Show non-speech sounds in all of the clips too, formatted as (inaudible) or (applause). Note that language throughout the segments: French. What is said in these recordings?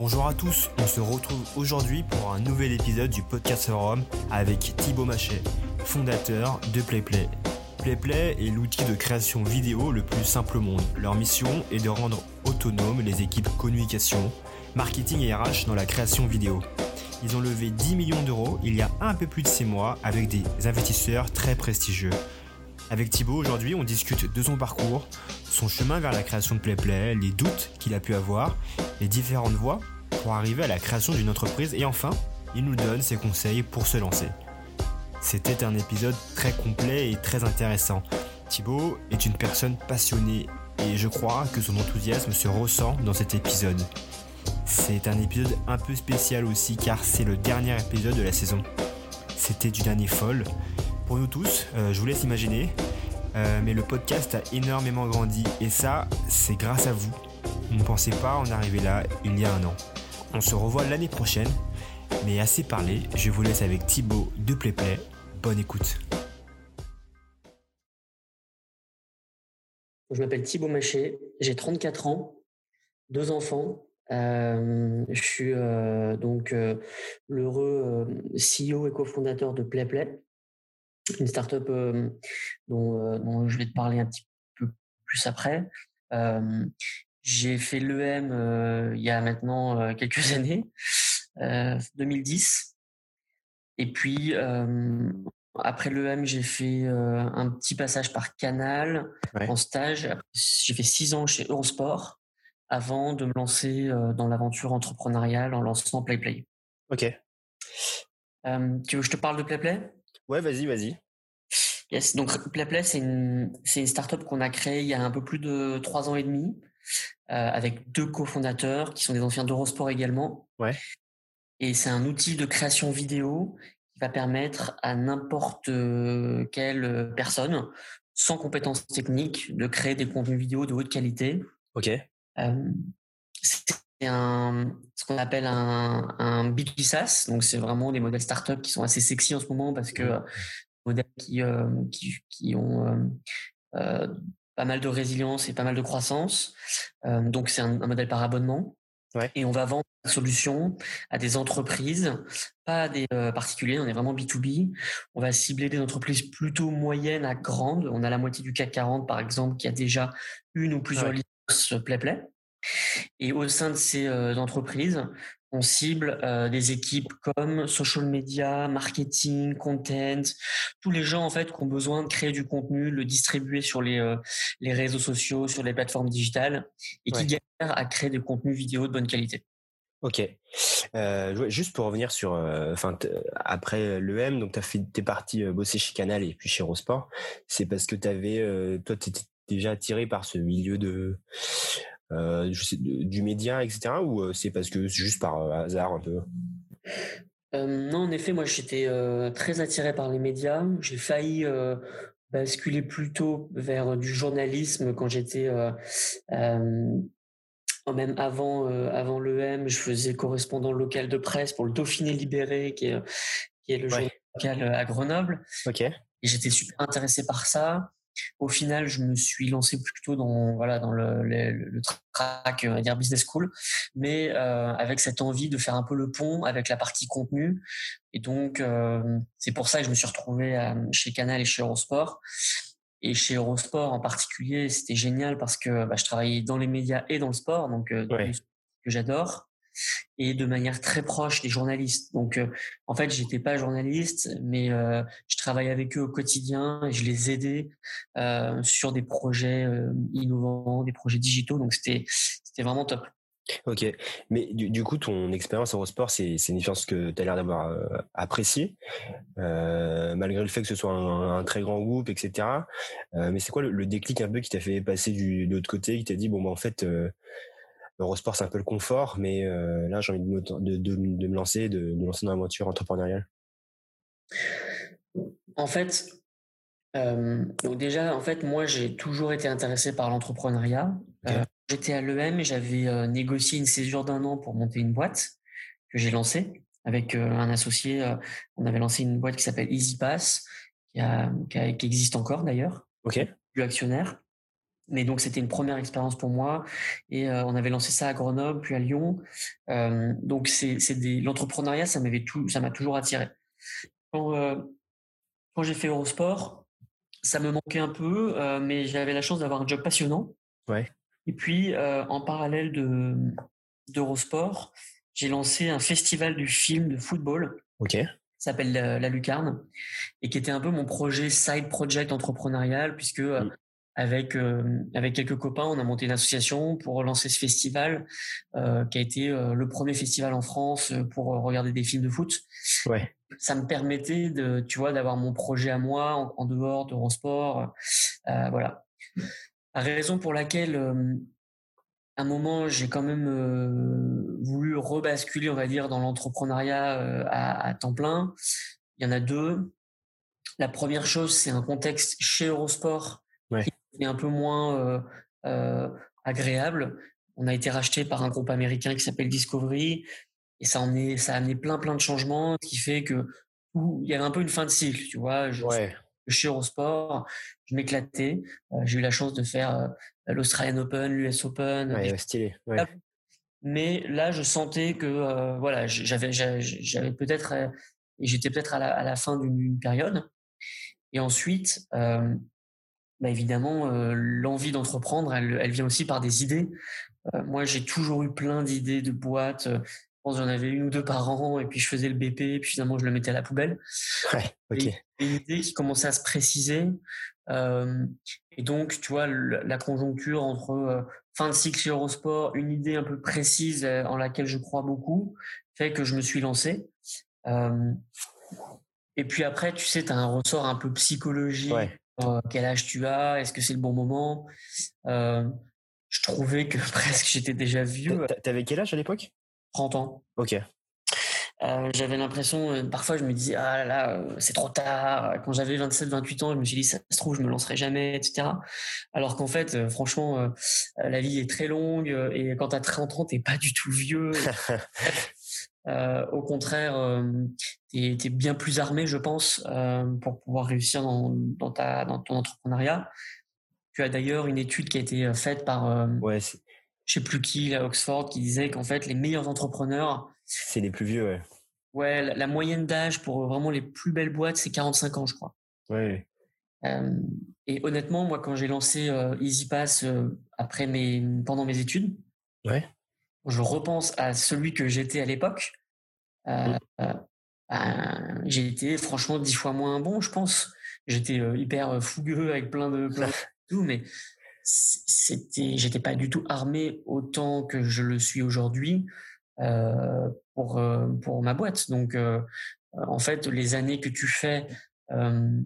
Bonjour à tous, on se retrouve aujourd'hui pour un nouvel épisode du podcast Forum avec Thibaut Machet, fondateur de PlayPlay. PlayPlay est l'outil de création vidéo le plus simple au monde. Leur mission est de rendre autonomes les équipes communication, marketing et RH dans la création vidéo. Ils ont levé 10 millions d'euros il y a un peu plus de 6 mois avec des investisseurs très prestigieux. Avec Thibaut, aujourd'hui, on discute de son parcours, son chemin vers la création de PlayPlay, les doutes qu'il a pu avoir, les différentes voies pour arriver à la création d'une entreprise et enfin, il nous donne ses conseils pour se lancer. C'était un épisode très complet et très intéressant. Thibaut est une personne passionnée et je crois que son enthousiasme se ressent dans cet épisode. C'est un épisode un peu spécial aussi car c'est le dernier épisode de la saison. C'était d'une année folle. Pour nous tous, euh, je vous laisse imaginer, euh, mais le podcast a énormément grandi et ça, c'est grâce à vous. On ne pensait pas en arriver là il y a un an. On se revoit l'année prochaine, mais assez parlé, je vous laisse avec Thibaut de PlayPlay. Bonne écoute. Je m'appelle Thibaut Maché, j'ai 34 ans, deux enfants. Euh, je suis euh, donc l'heureux CEO et cofondateur de PlayPlay, une startup dont, dont je vais te parler un petit peu plus après. j'ai fait l'EM il y a maintenant quelques (laughs) années, 2010. Et puis, après l'EM, j'ai fait un petit passage par Canal en stage. J'ai fait six ans chez Eurosport avant de me lancer dans l'aventure entrepreneuriale en lançant PlayPlay. Ok. tu veux que je te parle de PlayPlay? Ouais, vas-y, vas-y. Yes, donc PlayPlay, c'est une, c'est une startup qu'on a créée il y a un peu plus de trois ans et demi, avec deux cofondateurs qui sont des anciens d'Eurosport également. Ouais. Et c'est un outil de création vidéo qui va permettre à n'importe quelle personne sans compétences techniques de créer des contenus vidéo de haute qualité. Ok. c'est un, ce qu'on appelle un, un B2B SaaS. Donc, c'est vraiment des modèles startup qui sont assez sexy en ce moment parce que mmh. modèles qui, qui, qui, ont euh, pas mal de résilience et pas mal de croissance. donc, c'est un, un modèle par abonnement. Et on va vendre la solution à des entreprises, pas à des euh, particuliers. On est vraiment B2B. On va cibler des entreprises plutôt moyennes à grandes. On a la moitié du CAC 40, par exemple, qui a déjà une ou plusieurs licences PlayPlay. Et au sein de ces euh, entreprises, on cible euh, des équipes comme social media, marketing, content, tous les gens en fait qui ont besoin de créer du contenu, le distribuer sur les euh, les réseaux sociaux, sur les plateformes digitales et qui galèrent à créer des contenus vidéo de bonne qualité. Ok. Euh, juste pour revenir sur, enfin après l'EM, donc t'es parti bosser chez Canal et puis chez Eurosport. C'est parce que t'avais, toi, t'étais déjà attiré par ce milieu de euh, je sais, du média, etc. Ou euh, c'est parce que c'est juste par euh, hasard un peu? Non, en effet, moi j'étais très attiré par les médias. J'ai failli basculer plutôt vers du journalisme quand j'étais même avant avant l'EM, je faisais correspondant local de presse pour le Dauphiné Libéré, qui est, qui est le journal local à Grenoble. Ok. Et j'étais super intéressé par ça. Au final, je me suis lancé plutôt dans voilà dans le, le, le track on va dire business school, mais euh, avec cette envie de faire un peu le pont avec la partie contenu. Et donc euh, c'est pour ça que je me suis retrouvé euh, chez Canal et chez Eurosport. Et chez Eurosport en particulier, c'était génial parce que bah, je travaillais dans les médias et dans le sport, donc euh, que j'adore et de manière très proche des journalistes. Donc, euh, en fait, j'étais pas journaliste, mais euh, je travaillais avec eux au quotidien et je les aidais euh, sur des projets innovants, des projets digitaux. Donc, c'était c'était vraiment top. Ok, mais du, coup, ton expérience Eurosport, c'est une expérience que tu as l'air d'avoir appréciée, malgré le fait que ce soit un, très grand groupe, etc. mais c'est quoi le, déclic un peu qui t'a fait passer de l'autre côté, qui t'a dit, bon, bah, en fait, Eurosport, c'est un peu le confort, mais euh, là, j'ai envie de me, de, me lancer, de, lancer dans l'aventure entrepreneuriale. En fait, euh, donc déjà, en fait, moi, j'ai toujours été intéressé par l'entrepreneuriat. Euh, j'étais à l'EM et j'avais négocié une césure d'un an pour monter une boîte que j'ai lancée avec un associé. on avait lancé une boîte qui s'appelle EasyPass, qui, a, qui, existe encore d'ailleurs. Ok. Plus actionnaire. Mais donc c'était une première expérience pour moi et on avait lancé ça à Grenoble puis à Lyon. donc c'est c'est l'entrepreneuriat ça m'avait tout ça m'a toujours attiré. Quand quand j'ai fait Eurosport, ça me manquait un peu, mais j'avais la chance d'avoir un job passionnant. Ouais. Et puis en parallèle de d'Eurosport, j'ai lancé un festival du film de football. Ok. S'appelle la, Lucarne et qui était un peu mon projet side project entrepreneurial puisque mm avec euh, avec quelques copains, on a monté une association pour lancer ce festival euh, qui a été euh, le premier festival en France pour regarder des films de foot. Ouais. Ça me permettait de, tu vois, d'avoir mon projet à moi en, dehors d'Eurosport. Voilà. La raison pour laquelle à un moment j'ai quand même voulu rebasculer, on va dire, dans l'entrepreneuriat à, à temps plein. Il y en a deux. La première chose, c'est un contexte chez Eurosport ouais un peu moins euh, euh, agréable. On a été racheté par un groupe américain qui s'appelle Discovery et ça, en est, ça a amené plein plein de changements, ce qui fait que il y avait un peu une fin de cycle, tu vois. Je, ouais. Chez Eurosport, je m'éclatais. Euh, j'ai eu la chance de faire l'Australian Open, l'US Open. Ouais, stylé. Ouais. Mais là, je sentais que voilà, j'avais j'avais peut-être j'étais peut-être à la, à la fin d'une période. Et ensuite, euh, bah évidemment, euh, l'envie d'entreprendre, elle, elle, vient aussi par des idées. Euh, moi, j'ai toujours eu plein d'idées de boîtes. Euh, je pense j'en avais une ou deux par an, et puis je faisais le BP, et puis finalement je le mettais à la poubelle. Ouais, ok. Et, une idée qui commençait à se préciser. Euh, et donc, tu vois, la conjoncture entre fin de cycle Eurosport, une idée un peu précise en laquelle je crois beaucoup, fait que je me suis lancé. et puis après, tu sais, tu as un ressort un peu psychologique. Ouais euh, quel âge tu as, est-ce que c'est le bon moment? Euh, je trouvais que (laughs) presque j'étais déjà vieux. T'avais quel âge à l'époque? 30 ans. Ok. Euh, j'avais l'impression, parfois je me disais, ah là là, c'est trop tard. Quand j'avais 27, 28 ans, je me suis dit, ça se trouve, je me lancerai jamais, etc. Alors qu'en fait, franchement, la vie est très longue et quand t'as 30 ans, t'es pas du tout vieux. (laughs) (laughs) Euh, au contraire, euh, tu es, bien plus armé, je pense, euh, pour pouvoir réussir dans, dans, ta, dans ton entrepreneuriat. Tu as d'ailleurs une étude qui a été faite par, ouais, je sais plus qui, à Oxford, qui disait qu'en fait, les meilleurs entrepreneurs, c'est les plus vieux, ouais. Ouais, la, moyenne d'âge pour vraiment les plus belles boîtes, c'est 45 ans, je crois. Ouais. et honnêtement, moi, quand j'ai lancé EasyPass après mes, pendant mes études, ouais je repense à celui que j'étais à l'époque, j'ai été franchement dix fois moins bon, je pense. J'étais hyper fougueux avec plein de, plein de (laughs) tout, mais c'était, j'étais pas du tout armé autant que je le suis aujourd'hui pour pour ma boîte. Donc, en fait, les années que tu fais en,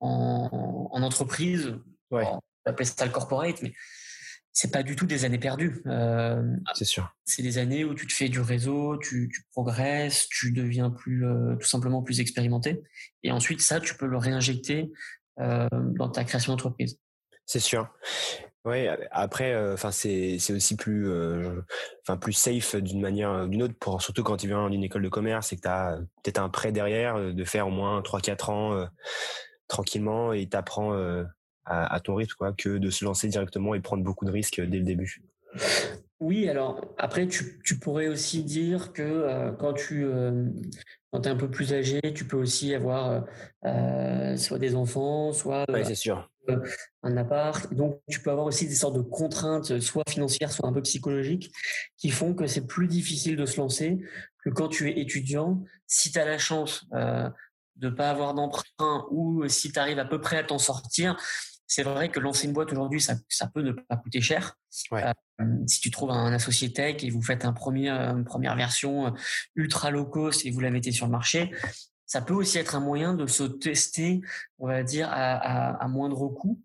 en, entreprise, ouais. on appelle ça le corporate, mais c'est pas du tout des années perdues. Euh, c'est sûr. C'est des années où tu te fais du réseau, tu, tu progresses, tu deviens plus euh, tout simplement plus expérimenté, et ensuite ça, tu peux le réinjecter euh, dans ta création d'entreprise. C'est sûr. Oui, après, enfin c'est c'est aussi plus euh, safe d'une manière d'une autre pour surtout quand tu viens d'une école de commerce et que tu as peut-être un prêt derrière de faire au moins 3 4 ans tranquillement et tu apprends à, ton rythme, quoi, que de se lancer directement et prendre beaucoup de risques dès le début. Oui, alors après, tu, tu pourrais aussi dire que euh, quand tu euh, quand es un peu plus âgé, tu peux aussi avoir euh, soit des enfants, soit c'est sûr. un appart. Donc, tu peux avoir aussi des sortes de contraintes, soit financières, soit un peu psychologiques, qui font que c'est plus difficile de se lancer que quand tu es étudiant. Si tu as la chance de pas avoir d'emprunt ou si tu arrives à peu près à t'en sortir, c'est vrai que lancer une boîte aujourd'hui, ça, ça, peut ne pas coûter cher. Euh, si tu trouves un associé tech et vous faites un premier, une première version euh, ultra low cost et vous la mettez sur le marché, ça peut aussi être un moyen de se tester, on va dire, à, à, à moindre coût.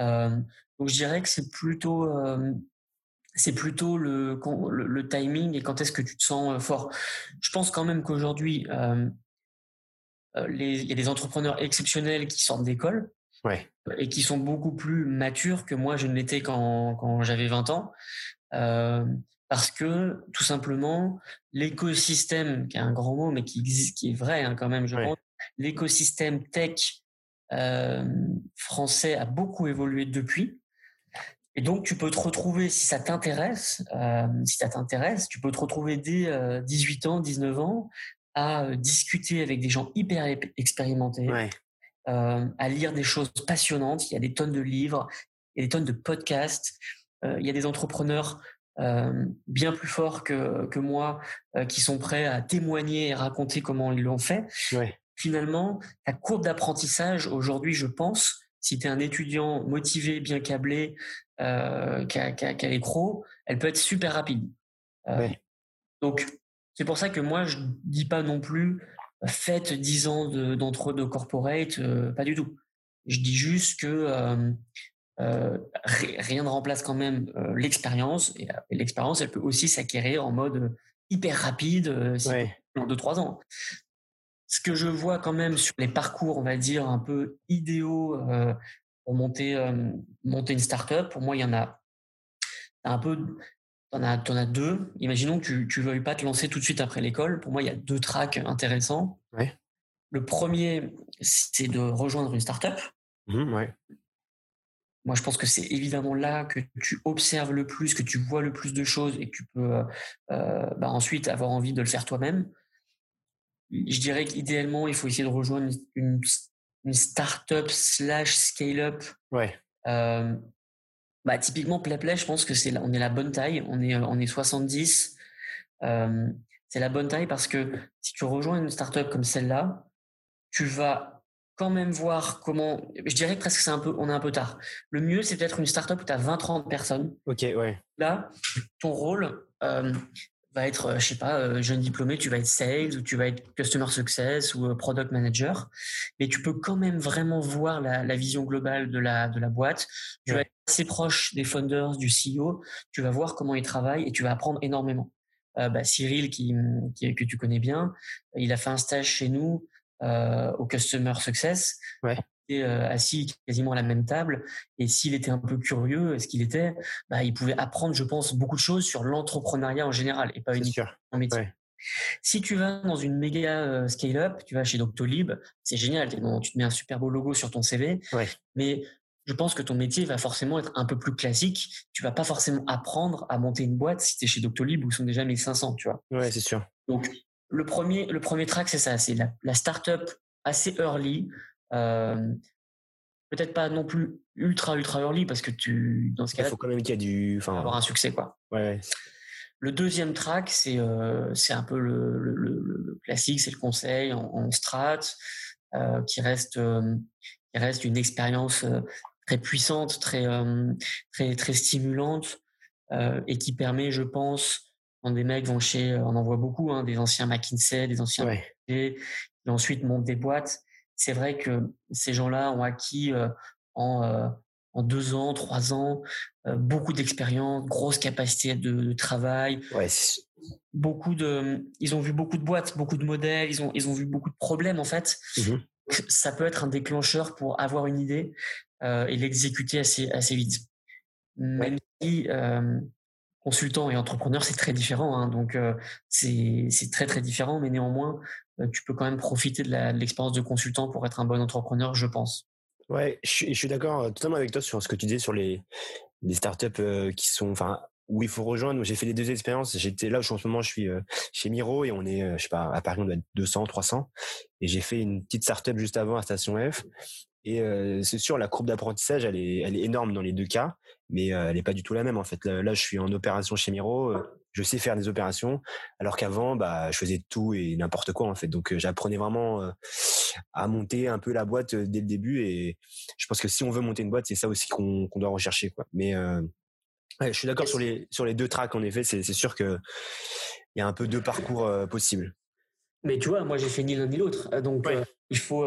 Euh, donc je dirais que c'est plutôt euh, c'est plutôt le, le, le, timing et quand est-ce que tu te sens euh, fort. Je pense quand même qu'aujourd'hui, euh, il y a des entrepreneurs exceptionnels qui sortent d'école ouais. et qui sont beaucoup plus matures que moi je ne l'étais quand, quand j'avais 20 ans. Euh, parce que tout simplement, l'écosystème, qui est un grand mot, mais qui existe, qui est vrai hein, quand même, je pense, l'écosystème tech euh, français a beaucoup évolué depuis. Et donc, tu peux te retrouver, si ça t'intéresse, euh, si ça t'intéresse, tu peux te retrouver dès 18 ans, 19 ans, à discuter avec des gens hyper expérimentés, à lire des choses passionnantes. Il y a des tonnes de livres, il y a des tonnes de podcasts. il y a des entrepreneurs bien plus forts que, que moi qui sont prêts à témoigner et raconter comment ils l'ont fait. Finalement, ta courbe d'apprentissage aujourd'hui, je pense, si tu es un étudiant motivé, bien câblé, euh, qui, a, les crocs, elle peut être super rapide. Euh, donc, c'est pour ça que moi, je dis pas non plus faites 10 ans d'entre de, corporate, euh, pas du tout. Je dis juste que rien ne remplace quand même l'expérience. Et, l'expérience, elle peut aussi s'acquérir en mode hyper rapide, en 2-3 ans ce que je vois quand même sur les parcours, on va dire, un peu idéaux euh, pour monter, euh, monter une startup, pour moi, il y en a un peu. En, en, as deux. Imaginons que tu ne veuilles pas te lancer tout de suite après l'école. Pour moi, il y a deux tracks intéressants. Le premier, c'est de rejoindre une startup. Mmh, ouais. Moi, je pense que c'est évidemment là que tu observes le plus, que tu vois le plus de choses et que tu peux euh, bah, ensuite avoir envie de le faire toi-même je dirais qu'idéalement, il faut essayer de rejoindre une, une start-up slash scale-up. Ouais. Euh, bah, typiquement, PlayPlay, je pense que c'est on est la bonne taille. On est, on est 70. Euh, c'est la bonne taille parce que si tu rejoins une start-up comme celle-là, tu vas quand même voir comment. Je dirais presque c'est un peu, on est un peu tard. Le mieux, c'est peut-être une start-up où tu as 20-30 personnes. Ok, ouais. Là, ton rôle, euh, va être, euh, je sais pas, euh, jeune diplômé, tu vas être sales ou tu vas être customer success ou euh, product manager, mais tu peux quand même vraiment voir la, la vision globale de la de la boîte. Tu vas être assez proche des founders, du CEO. Tu vas voir comment ils travaillent et tu vas apprendre énormément. Euh, bah, Cyril, qui, qui, que tu connais bien, il a fait un stage chez nous euh, au customer success. Ouais. Euh, assis quasiment à la même table. Et s'il était un peu curieux, ce qu'il était, bah, il pouvait apprendre, je pense, beaucoup de choses sur l'entrepreneuriat en général et pas uniquement en métier. Si tu vas dans une méga euh, scale-up, tu vas chez Doctolib, c'est génial. Tu te mets un super beau logo sur ton CV. Mais je pense que ton métier va forcément être un peu plus classique. Tu vas pas forcément apprendre à monter une boîte si tu es chez Doctolib où sont déjà 1500, tu vois. Ouais, c'est sûr. Donc, le premier, le premier track, c'est ça. C'est la, la startup assez early, euh, peut-être pas non plus ultra ultra early parce que tu dans ce cas-là il faut quand même qu'il y a du enfin avoir un succès quoi. Ouais, le deuxième track c'est euh, c'est un peu le, le, le, classique c'est le conseil en, en strat euh, qui reste euh, qui reste une expérience très puissante très très très stimulante et qui permet je pense quand des mecs vont chez on en voit beaucoup hein, des anciens McKinsey des anciens ouais. et ensuite montent des boîtes c'est vrai que ces gens-là ont acquis en, en deux ans, trois ans, beaucoup d'expérience, grosse capacité de, travail. Ouais, beaucoup de, ils ont vu beaucoup de boîtes, beaucoup de modèles, ils ont, ils ont vu beaucoup de problèmes en fait. Mmh Ça peut être un déclencheur pour avoir une idée et l'exécuter assez, assez vite. Même si consultant et entrepreneur, c'est très différent. Hein, donc, c'est très, très différent, mais néanmoins, euh, tu peux quand même profiter de l'expérience de, consultant pour être un bon entrepreneur, je pense. Ouais, je, suis d'accord euh, totalement avec toi sur ce que tu dis sur les, startups euh, qui sont, enfin, où il faut rejoindre. J'ai fait les deux expériences. J'étais là où en ce moment, je suis chez Miro et on est, je sais pas, à Paris, on doit être 200, 300. Et j'ai fait une petite startup juste avant à Station F. Et c'est sûr, la courbe d'apprentissage, elle est, elle est énorme dans les deux cas, mais elle n'est pas du tout la même en fait. Là, là, je suis en opération chez Miro je sais faire des opérations, alors qu'avant, bah, je faisais tout et n'importe quoi en fait. Donc, j'apprenais vraiment à monter un peu la boîte dès le début. Et je pense que si on veut monter une boîte, c'est ça aussi qu'on doit rechercher, quoi. Mais je suis d'accord sur les sur les deux tracks. En effet, c'est sûr que il y a un peu deux parcours possibles. Mais tu vois, moi, j'ai fait ni l'un ni l'autre. Donc, il faut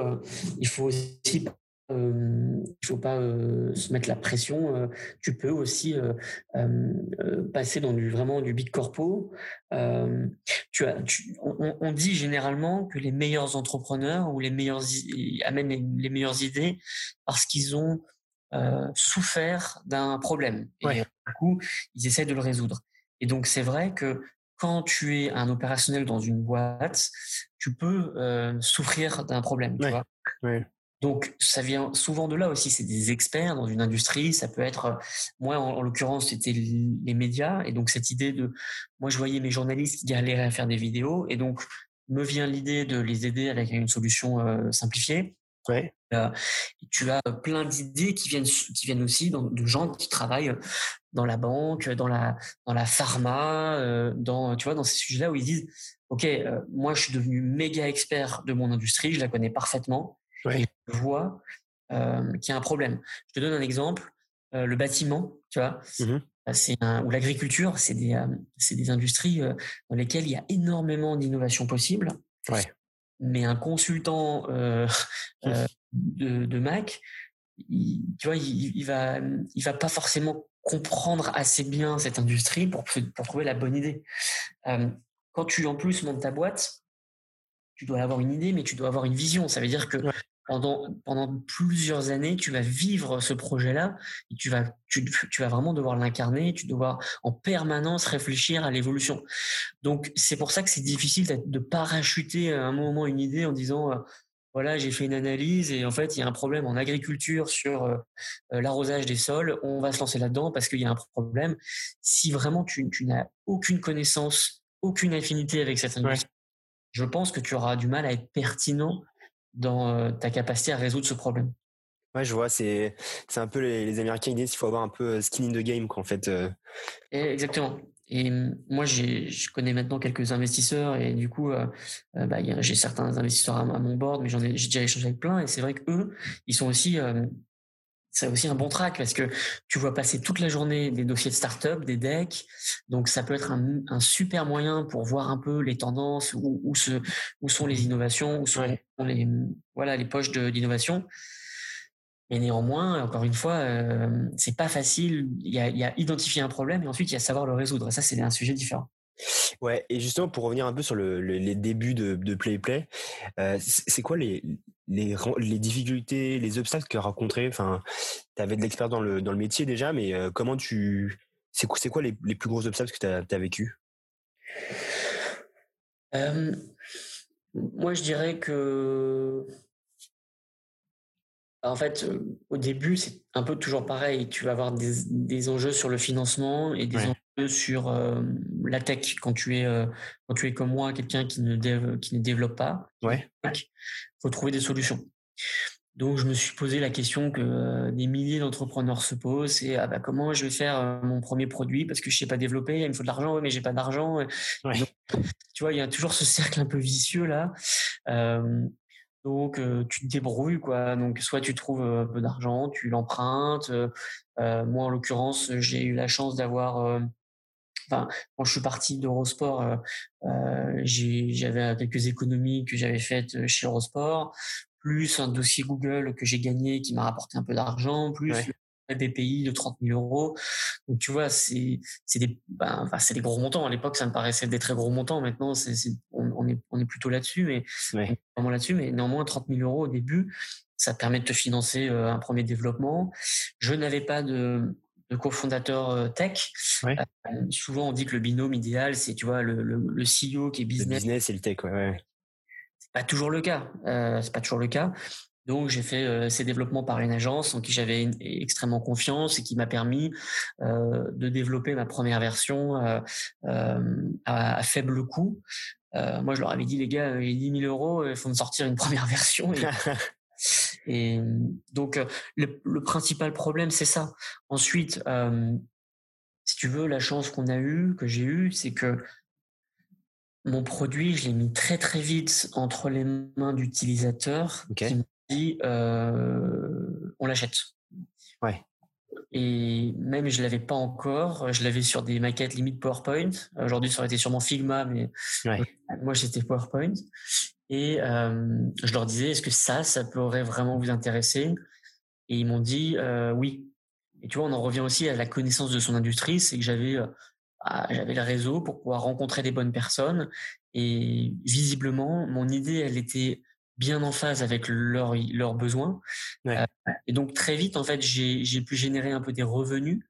il faut aussi euh, il faut pas euh, se mettre la pression. Euh, tu peux aussi euh, euh, passer dans du vraiment du big corpo. tu as, tu, on, on, dit généralement que les meilleurs entrepreneurs ou les meilleurs amènent les, les meilleures idées parce qu'ils ont souffert d'un problème et ouais. du coup ils essaient de le résoudre. Et donc c'est vrai que quand tu es un opérationnel dans une boîte, tu peux souffrir d'un problème. Tu ouais. vois? Ouais. Donc, ça vient souvent de là aussi. C'est des experts dans une industrie. Ça peut être, moi, en, l'occurrence, c'était les médias. Et donc, cette idée de, moi, je voyais mes journalistes qui galéraient à faire des vidéos. Et donc, me vient l'idée de les aider avec une solution euh, simplifiée. Ouais. Euh, tu as plein d'idées qui viennent, qui viennent aussi de gens qui travaillent dans la banque, dans la, dans la pharma, euh, dans, tu vois, dans ces sujets-là où ils disent, OK, moi, je suis devenu méga expert de mon industrie, je la connais parfaitement. Je vois qu'il y a un problème. Je te donne un exemple. le bâtiment, tu vois, mmh c'est ou l'agriculture, c'est des, c'est des industries dans lesquelles il y a énormément d'innovations possibles. Ouais. Mais un consultant euh, euh, de, de, Mac, il, tu vois, il, il, va, il va pas forcément comprendre assez bien cette industrie pour, pour trouver la bonne idée. Euh, quand tu en plus montes ta boîte, tu dois avoir une idée, mais tu dois avoir une vision. Ça veut dire que pendant, pendant plusieurs années, tu vas vivre ce projet-là et tu vas, tu, tu vas vraiment devoir l'incarner, tu dois en permanence réfléchir à l'évolution. Donc, c'est pour ça que c'est difficile de parachuter à un moment une idée en disant, euh, voilà, j'ai fait une analyse et en fait, il y a un problème en agriculture sur euh, euh, l'arrosage des sols, on va se lancer là-dedans parce qu'il y a un problème. Si vraiment tu, tu n'as aucune connaissance, aucune affinité avec cette industrie, je pense que tu auras du mal à être pertinent dans ta capacité à résoudre ce problème. Ouais, je vois, c'est c'est un peu les, les Américains ils disent qu'il faut avoir un peu skin in the game qu'en fait. exactement. Et moi, je connais maintenant quelques investisseurs et du coup, euh, bah, j'ai certains investisseurs à, mon board, mais j'en ai, j'ai déjà échangé avec plein et c'est vrai que eux, ils sont aussi c'est aussi un bon track parce que tu vois passer toute la journée des dossiers de start-up, des decks. Donc, ça peut être un, un, super moyen pour voir un peu les tendances, où, où, se, où sont les innovations, où sont les, voilà, les poches d'innovation. Mais néanmoins, encore une fois, euh, c'est pas facile. Il y, a, il y a identifier un problème et ensuite il y a savoir le résoudre. ça, c'est un sujet différent. Ouais, et justement pour revenir un peu sur le, les débuts de, de Play Play, euh, c'est quoi les, les, les difficultés, les obstacles que tu as rencontrés Enfin, tu avais de l'expérience dans le, dans le métier déjà, mais euh, comment tu. C'est quoi, quoi les, les, plus gros obstacles que tu as, as, vécu? Euh, Moi, je dirais que. En fait, euh, au début, c'est un peu toujours pareil. Tu vas avoir des, des enjeux sur le financement et des enjeux sur euh, la tech quand tu es euh, quand tu es comme moi quelqu'un qui ne qui ne développe pas. Ouais. faut trouver des solutions. Donc je me suis posé la question que euh, des milliers d'entrepreneurs se posent, c'est ah bah, comment je vais faire mon premier produit? Parce que je sais pas développer, il me faut de l'argent, ouais, mais j'ai pas d'argent. Ouais. tu vois, il y a toujours ce cercle un peu vicieux là. Euh, donc tu te débrouilles quoi. Donc soit tu trouves un peu d'argent, tu l'empruntes. moi en l'occurrence, j'ai eu la chance d'avoir Enfin, quand je suis parti d'Eurosport, euh, euh j'avais quelques économies que j'avais faites chez Eurosport, plus un dossier Google que j'ai gagné qui m'a rapporté un peu d'argent, plus ouais. BPI de 30 000 euros. Donc tu vois, c'est c'est des ben, enfin, c'est des gros montants. À l'époque, ça me paraissait des très gros montants. Maintenant, c'est on, on, est on est plutôt là-dessus, mais ouais. vraiment là-dessus. Mais néanmoins, 30 000 euros au début, ça permet de te financer euh, un premier développement. Je n'avais pas de de cofondateur euh, tech. Ouais. Euh, souvent, on dit que le binôme idéal, c'est tu vois le, le, le, CEO qui est business. Le business et le tech, ouais. ouais. C'est pas toujours le cas. Euh, c'est pas toujours le cas. Donc, j'ai fait euh, ces développements par une agence en qui j'avais extrêmement confiance et qui m'a permis euh, de développer ma première version euh, à, à, faible coût. moi, je leur avais dit, les gars, il y a 10 000 euros, il faut me sortir une (laughs) première version. Et (laughs) Et donc, le, le principal problème, c'est ça. Ensuite, euh, si tu veux, la chance qu'on a eue, que j'ai eue, c'est que mon produit, je l'ai mis très très vite entre les mains d'utilisateurs okay. qui m'ont dit euh, on l'achète. Ouais. Et même je l'avais pas encore, je l'avais sur des maquettes limite PowerPoint. Aujourd'hui, ça aurait été sûrement Figma, mais ouais. moi c'était PowerPoint. Et euh, je leur disais, est-ce que ça, ça pourrait vraiment vous intéresser? Et ils m'ont dit euh, oui. Et tu vois, on en revient aussi à la connaissance de son industrie, c'est que j'avais euh, j'avais le réseau pour pouvoir rencontrer des bonnes personnes. Et visiblement, mon idée, elle était bien en phase avec leurs leurs besoins. Ouais. Et donc très vite, en fait, j'ai pu générer un peu des revenus.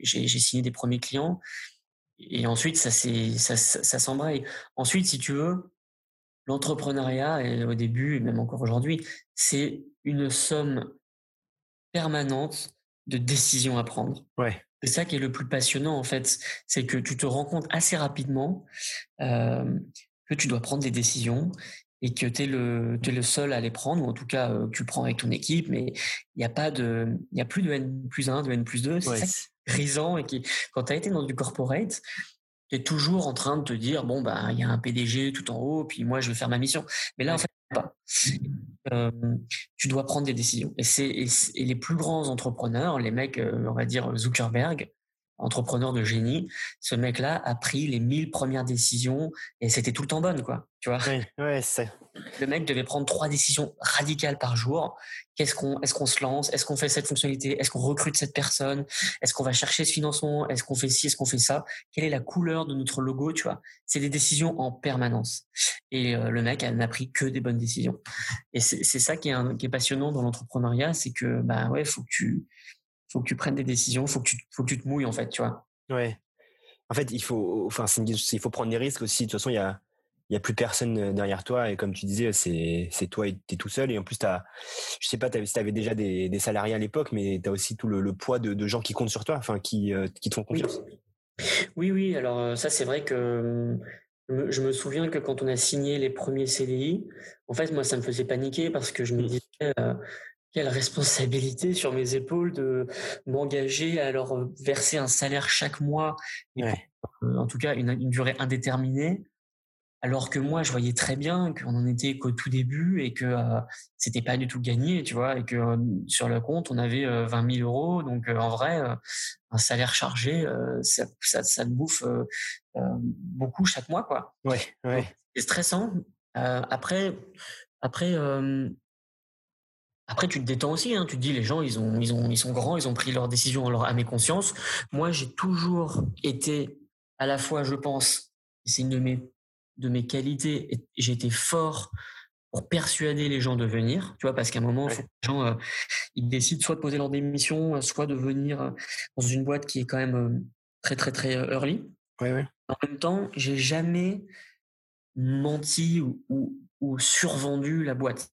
J'ai signé des premiers clients. Et ensuite, ça, ça, ça, ça s'embraye. Ensuite, si tu veux, l'entrepreneuriat, et au début, et même encore aujourd'hui, c'est une somme permanente de décisions à prendre. Ouais. C'est ça qui est le plus passionnant en fait, c'est que tu te rends compte assez rapidement euh, que tu dois prendre des décisions et que tu es le, es le seul à les prendre, ou en tout cas euh, tu prends avec ton équipe, mais il n'y a pas de, il y a plus de N plus 1, de N plus 2, c'est grisant et qui, quand tu as été dans du corporate, tu es toujours en train de te dire, bon, bah, il y a un PDG tout en haut, puis moi je vais faire ma mission. Mais là, en fait, pas. Euh, tu dois prendre des décisions. Et, c'est, et, les plus grands entrepreneurs, les mecs, euh, on va dire Zuckerberg, entrepreneur de génie, ce mec-là a pris les mille premières décisions et c'était tout le temps bonne, quoi. Tu vois ouais, c'est... Le mec devait prendre trois décisions radicales par jour. Qu'est-ce qu'on, est-ce qu'on se lance? Est-ce qu'on fait cette fonctionnalité? Est-ce qu'on recrute cette personne? Est-ce qu'on va chercher ce financement? Est-ce qu'on fait ci? Est-ce qu'on fait ça? Quelle est la couleur de notre logo Tu vois? C'est des décisions en permanence. Et euh, le mec n'a pris que des bonnes décisions. Et c'est, c'est ça qui est, qui est passionnant dans l'entrepreneuriat, c'est que bah ouais, faut que tu faut que tu prennes des décisions, faut que tu, faut que tu te mouilles en fait, tu vois. Ouais. En fait, il faut, enfin, il faut prendre des risques aussi. De toute façon, il y a, il y a plus personne euh, derrière toi et comme tu disais, c'est, c'est toi et es tout seul. Et en plus, t'as, je sais pas, si tu avais déjà des, des, salariés à l'époque, mais tu as aussi tout le, poids de, de, gens qui comptent sur toi, enfin, qui, euh, qui te font confiance. Oui, oui. Alors euh, ça, c'est vrai que je me souviens que quand on a signé les premiers CDI, en fait, moi, ça me faisait paniquer parce que je me mmh. disais, quelle responsabilité sur mes épaules de m'engager à leur verser un salaire chaque mois, en tout cas une, durée indéterminée, alors que moi je voyais très bien qu'on en était qu'au tout début et que c'était pas du tout gagné, tu vois, et que sur le compte on avait 20 000 euros, donc en vrai un salaire chargé ça, ça, ça te bouffe beaucoup chaque mois, quoi. Ouais, ouais. C'est stressant. après, après après, tu te détends aussi. Hein. Tu te dis, les gens, ils, ont, ils, ont, ils sont grands, ils ont pris leurs décisions à mes consciences. Moi, j'ai toujours été, à la fois, je pense, c'est une de mes, de mes qualités, j'ai été fort pour persuader les gens de venir. Tu vois, parce qu'à un moment, les gens euh, ils décident soit de poser leur démission, soit de venir euh, dans une boîte qui est quand même euh, très, très, très early. Ouais, ouais. En même temps, j'ai jamais menti ou, ou, ou survendu la boîte.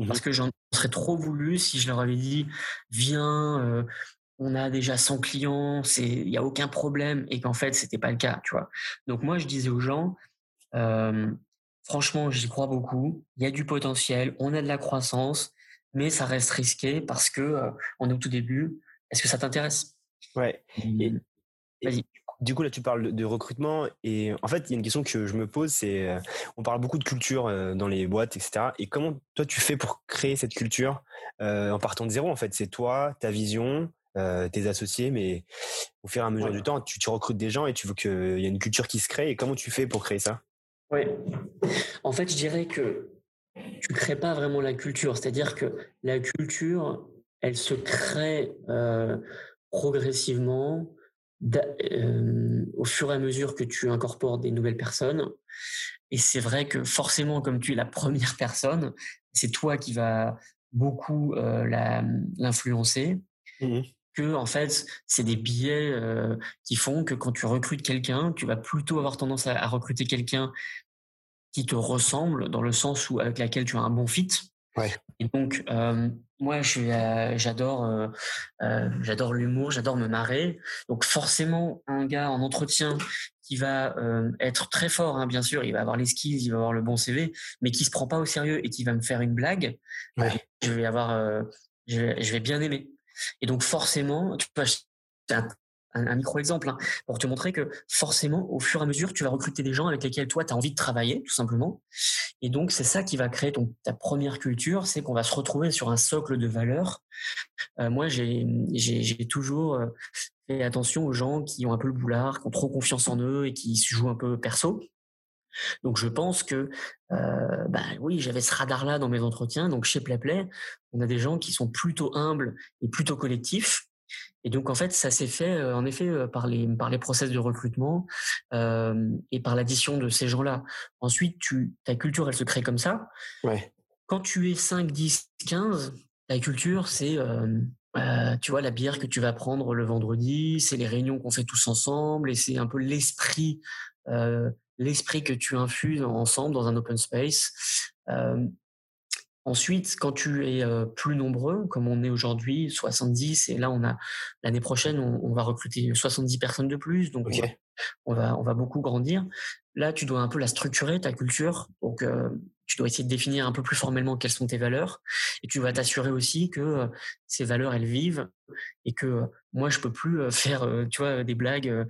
Mmh parce que j'en serais trop voulu si je leur avais dit viens, euh, on a déjà 100 clients, c'est il y a aucun problème et qu'en fait c'était pas le cas, tu vois. Donc moi je disais aux gens euh, franchement j'y crois beaucoup, il y a du potentiel, on a de la croissance, mais ça reste risqué parce que euh, on est au tout début. Est-ce que ça t'intéresse? Ouais. Mmh. Vas-y. Du coup, là, tu parles de recrutement et en fait, il y a une question que je me pose, c'est, euh, on parle beaucoup de culture euh, dans les boîtes, etc. Et comment toi tu fais pour créer cette culture euh, en partant de zéro En fait, c'est toi, ta vision, tes associés, mais au fur et à mesure du temps, tu, tu, recrutes des gens et tu veux qu'il y ait une culture qui se crée. Et comment tu fais pour créer ça? Oui. En fait, je dirais que tu crées pas vraiment la culture. C'est-à-dire que la culture, elle se crée progressivement euh, au fur et à mesure que tu incorpores des nouvelles personnes. Et c'est vrai que forcément, comme tu es la première personne, c'est toi qui va beaucoup euh, l'influencer. Mmh que en fait, c'est des biais euh, qui font que quand tu recrutes quelqu'un, tu vas plutôt avoir tendance à, à recruter quelqu'un qui te ressemble dans le sens où avec laquelle tu as un bon fit. Ouais. Et donc, euh, moi, j'adore, euh, euh, j'adore l'humour, j'adore me marrer. Donc, forcément, un gars en entretien qui va être très fort, hein, bien sûr, il va avoir les skills, il va avoir le bon CV, mais qui se prend pas au sérieux et qui va me faire une blague, je vais avoir, je vais, je vais bien aimer. Et donc, forcément, tu peux un, micro-exemple hein, pour te montrer que forcément, au fur et à mesure, tu vas recruter des gens avec lesquels toi, tu as envie de travailler, tout simplement. Et donc, c'est ça qui va créer ton, ta première culture, c'est qu'on va se retrouver sur un socle de valeurs. Euh, moi, j'ai toujours euh, fait attention aux gens qui ont un peu le boulard, qui ont trop confiance en eux et qui se jouent un peu perso. Donc je pense que euh, bah oui, j'avais ce radar-là dans mes entretiens. Donc chez PlayPlay, on a des gens qui sont plutôt humbles et plutôt collectifs. Et donc en fait, ça s'est fait euh, en effet euh, par les par les process de recrutement euh, et par l'addition de ces gens-là. Ensuite, tu ta culture, elle se crée comme ça. Ouais. Quand tu es 5, 10, 15, ta culture, c'est euh, tu vois la bière que tu vas prendre le vendredi, c'est les réunions qu'on fait tous ensemble et c'est un peu l'esprit euh, l'esprit que tu infuses ensemble dans un open space. Ensuite, quand tu es plus nombreux, comme on est aujourd'hui, 70, et là on a l'année prochaine, on, va recruter 70 personnes de plus, donc on, va, on va beaucoup grandir. Là, tu dois un peu la structurer ta culture, donc tu dois essayer de définir un peu plus formellement quelles sont tes valeurs, et tu vas t'assurer aussi que ces valeurs elles vivent et que moi je peux plus (laughs) faire, tu vois, des blagues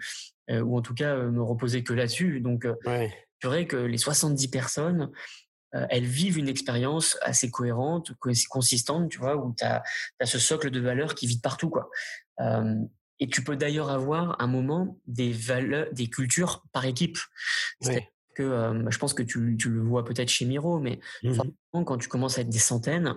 ou en tout cas me reposer que là-dessus. Donc, ouais. tu que les 70 personnes euh, elles vivent une expérience assez cohérente, consistante, tu vois, où tu as, ce socle de valeurs qui vit partout, quoi. Euh, et tu peux d'ailleurs avoir un moment des valeurs, des cultures par équipe. Que, euh, je pense que tu, tu le vois peut-être chez Miro, mais mmh quand tu commences à être des centaines,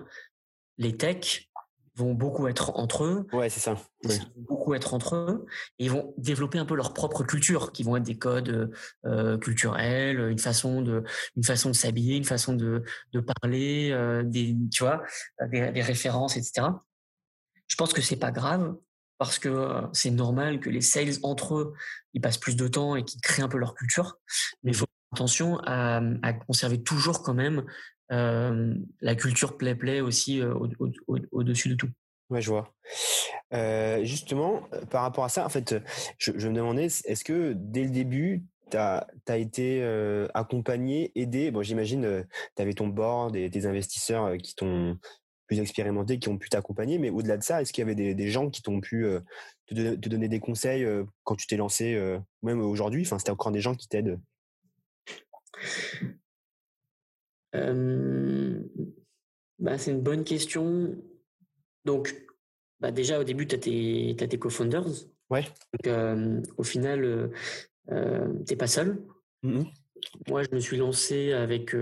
les techs, vont beaucoup être entre eux. Ouais, c'est ça. Ils vont beaucoup être entre eux et ils vont développer un peu leur propre culture, qui vont être des codes euh, culturels, une façon de, une façon de s'habiller, une façon de, de parler, euh, des, tu vois, des, des, références, etc. Je pense que c'est pas grave parce que euh, c'est normal que les sales entre eux, ils passent plus de temps et qu'ils créent un peu leur culture, mais il faut attention à, à conserver toujours quand même la culture play-play aussi au-dessus de tout. Ouais, je vois. justement, par rapport à ça, en fait, je, me demandais, est-ce que dès le début, tu as, été accompagné, aidé? Bon, j'imagine, tu avais ton board et tes investisseurs qui t'ont plus expérimenté, qui ont pu t'accompagner, mais au-delà de ça, est-ce qu'il y avait des, gens qui t'ont pu te, donner des conseils quand tu t'es lancé, même aujourd'hui? Enfin, c'était encore des gens qui t'aident? Bah, c'est une bonne question. Donc, bah, déjà, au début, tu as tes, tes co-founders. Ouais. Donc, au final, tu n'es pas seul. Mmh Moi, je me suis lancé avec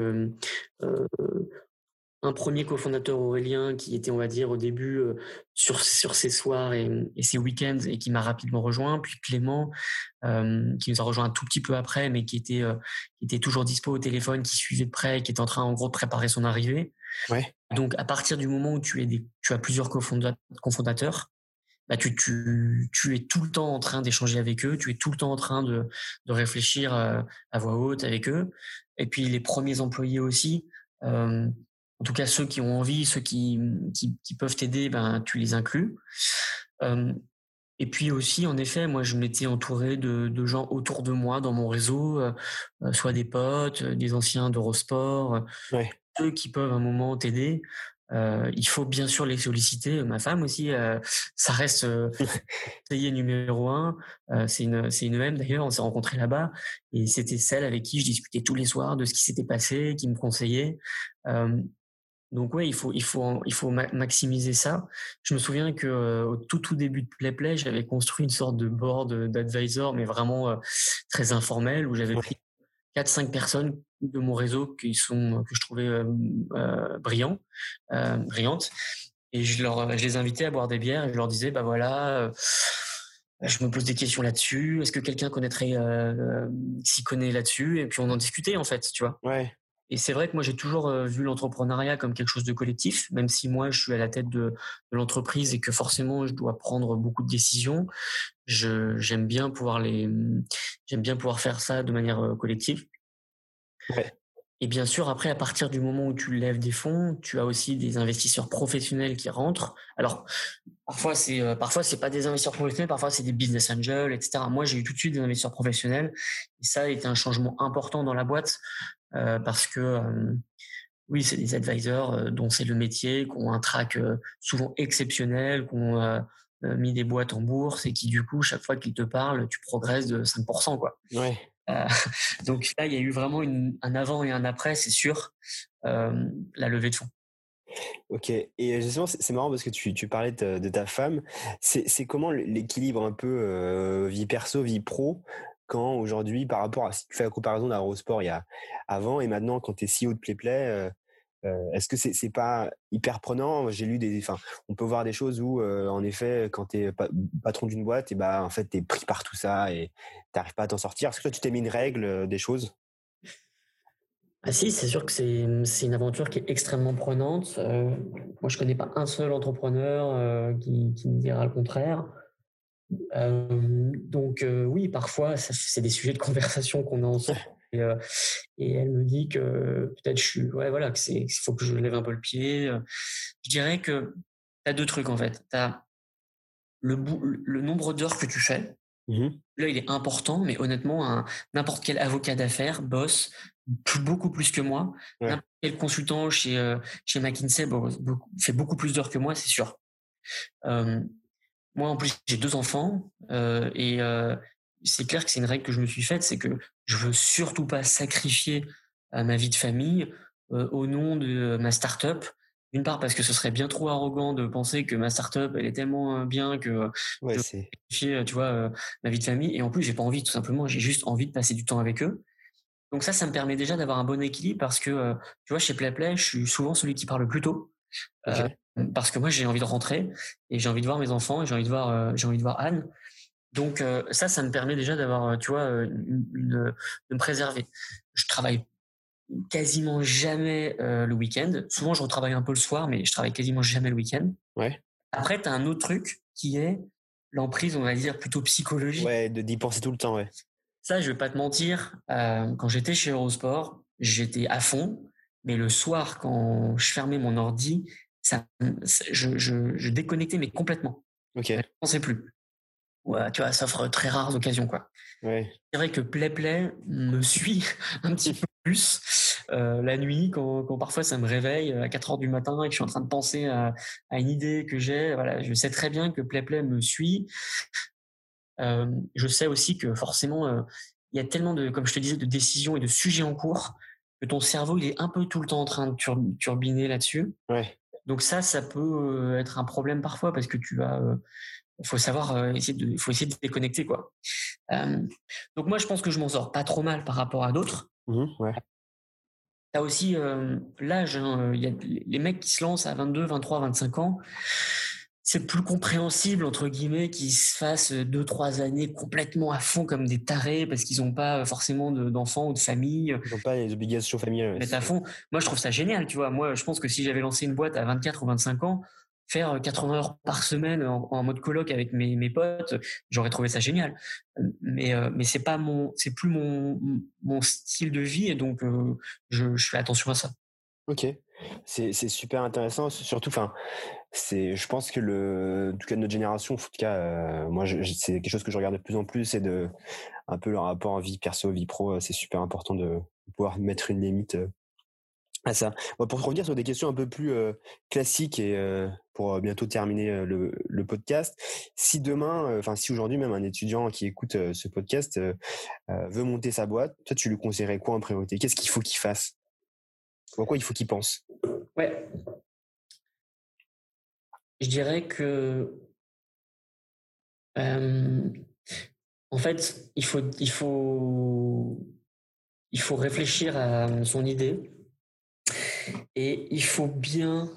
un premier cofondateur Aurélien qui était, on va dire, au début euh, sur, sur ses soirs et, ses week-ends et qui m'a rapidement rejoint. Puis Clément, euh, qui nous a rejoint un tout petit peu après, mais qui était, euh, qui était toujours dispo au téléphone, qui suivait de près, qui est en train, en gros, de préparer son arrivée. Ouais. Donc, à partir du moment où tu, es des, tu as plusieurs cofondateurs, bah, tu, tu, tu, es tout le temps en train d'échanger avec eux, tu es tout le temps en train de, de réfléchir à, voix haute avec eux. Et puis les premiers employés aussi, euh, en tout cas ceux qui ont envie, ceux qui, qui, peuvent t'aider, ben, tu les inclus. et puis aussi, en effet, moi, je m'étais entouré de, de, gens autour de moi dans mon réseau, euh, euh, soit des potes, des anciens d'Eurosport, ceux qui peuvent à un moment t'aider. Euh, il faut bien sûr les solliciter. Ma femme aussi, ça reste (laughs) payé numéro un. c'est une, c'est une M d'ailleurs. On s'est rencontrés là-bas et c'était celle avec qui je discutais tous les soirs de ce qui s'était passé, qui me conseillait. Donc ouais, il faut il faut il faut maximiser ça. Je me souviens que euh, au tout tout début de PlayPlay, j'avais construit une sorte de board d'advisor, mais vraiment euh, très informel, où j'avais pris quatre cinq personnes de mon réseau qui sont que je trouvais euh, brillants, brillantes, et je leur je les invitais à boire des bières et je leur disais bah voilà. je me pose des questions là-dessus. Est-ce que quelqu'un connaîtrait, s'y connaît là-dessus? Et puis on en discutait en fait, tu vois. Ouais. Et c'est vrai que moi, j'ai toujours euh, vu l'entrepreneuriat comme quelque chose de collectif, même si moi, je suis à la tête de, l'entreprise et que forcément, je dois prendre beaucoup de décisions. j'aime bien pouvoir les, j'aime bien pouvoir faire ça de manière euh, collective. Et bien sûr, après, à partir du moment où tu lèves des fonds, tu as aussi des investisseurs professionnels qui rentrent. Alors, parfois, c'est euh, parfois c'est pas des investisseurs professionnels, parfois c'est des business angels, etc. Moi, j'ai eu tout de suite des investisseurs professionnels, et ça a été un changement important dans la boîte parce que euh, oui, c'est des advisors euh, dont c'est le métier, qui ont un track souvent exceptionnel, qui ont mis des boîtes en bourse et qui du coup, chaque fois qu'ils te parlent, tu progresses de 5%. Quoi. Ouais. (laughs) donc là, il y a eu vraiment une, un avant et un après, c'est sûr, la levée de fonds. Ok, et justement, c'est marrant parce que tu, tu parlais de, ta femme. C'est comment l'équilibre un peu vie perso, vie pro quand aujourd'hui, par rapport à si tu fais la comparaison d'Aerosport il y a avant et maintenant quand tu es CEO de PlayPlay, euh, euh, est-ce que c'est c'est pas hyper prenant? J'ai lu des, enfin, on peut voir des choses où, euh, en effet, quand tu es patron d'une boîte, et bah en fait, tu es pris par tout ça et tu n'arrives pas à t'en sortir. Est-ce que toi, tu t'es mis une règle des choses? Ah si, c'est sûr que c'est une aventure qui est extrêmement prenante. moi, je connais pas un seul entrepreneur qui, qui me dira le contraire. Donc oui, parfois, c'est des sujets de conversation qu'on a ensemble. Et, et elle me dit que peut-être je suis, ouais, voilà, que c'est, faut que je lève un peu le pied. Je dirais que tu as deux trucs en fait. Tu as le, le nombre d'heures que tu fais. Mmh Là, il est important, mais honnêtement, n'importe quel avocat d'affaires, boss, beaucoup plus que moi. N'importe quel consultant chez, chez McKinsey fait beaucoup plus d'heures que moi, c'est sûr. Moi, en plus, j'ai deux enfants et c'est clair que c'est une règle que je me suis faite, c'est que je veux surtout pas sacrifier ma vie de famille au nom de ma start-up. D'une part parce que ce serait bien trop arrogant de penser que ma startup elle est tellement euh, bien que ouais, c'est euh, tu vois euh, ma vie de famille. Et en plus j'ai pas envie tout simplement j'ai juste envie de passer du temps avec eux. Donc ça ça me permet déjà d'avoir un bon équilibre parce que tu vois chez PlayPlay je suis souvent celui qui parle le plus tôt parce que moi j'ai envie de rentrer et j'ai envie de voir mes enfants et j'ai envie de voir j'ai envie de voir Anne donc ça ça me permet déjà d'avoir tu vois une, de me préserver je travaille quasiment jamais euh, le week-end. Souvent, je retravaille un peu le soir, mais je travaille quasiment jamais le week-end. Ouais. Après, tu as un autre truc qui est l'emprise, on va dire, plutôt psychologique. Ouais, de d'y penser tout le temps, ouais. Ça, je vais pas te mentir. Euh, quand j'étais chez Eurosport, j'étais à fond. Mais le soir, quand je fermais mon ordi, ça, je, je, je déconnectais, mais complètement. Ok. Je ne pensais plus. Ouais, tu vois, ça offre très rares occasions, quoi. Ouais. C'est vrai que Play Play me suit (laughs) un petit peu plus euh, la nuit quand, quand, parfois ça me réveille à 4 heures du matin et que je suis en train de penser à, à une idée que j'ai. Voilà, je sais très bien que Play Play me suit. Euh, je sais aussi que forcément, euh, il y a tellement de, comme je te disais, de décisions et de sujets en cours que ton cerveau il est un peu tout le temps en train de turbiner là-dessus. Ouais. Donc ça, ça peut être un problème parfois parce que tu vas il faut savoir euh, essayer de, faut essayer de déconnecter quoi. Euh, donc moi je pense que je m'en sors pas trop mal par rapport à d'autres. Mmh, ouais. T'as aussi euh, l'âge, hein, il y a les mecs qui se lancent à 22, 23, 25 ans. C'est plus compréhensible entre guillemets qu'ils se fassent deux trois années complètement à fond comme des tarés parce qu'ils n'ont pas forcément d'enfants ou de famille. Ils n'ont pas les obligations familiales. Mais à fond. Moi je trouve ça génial, tu vois. Moi je pense que si j'avais lancé une boîte à 24 ou 25 ans, faire 80 heures par semaine en, mode colloque avec mes, mes potes, j'aurais trouvé ça génial. Mais euh, mais c'est pas mon, c'est plus mon mon style de vie et donc euh, je, je fais attention à ça. Ok, c'est c'est super intéressant, surtout, enfin, c'est, je pense que le, en tout cas notre génération, en tout cas, euh, moi, c'est quelque chose que je regarde de plus en plus, c'est de un peu le rapport vie perso, vie pro, c'est super important de pouvoir mettre une limite à ça. pour revenir sur des questions un peu plus classiques et pour bientôt terminer le, le, podcast, si demain, enfin si aujourd'hui même un étudiant qui écoute ce podcast veut monter sa boîte, toi tu lui conseillerais quoi en priorité? Qu'est-ce qu'il faut qu'il fasse? À quoi il faut qu'il pense? Ouais. Je dirais que en fait, il faut, il faut, il faut réfléchir à son idée et il faut bien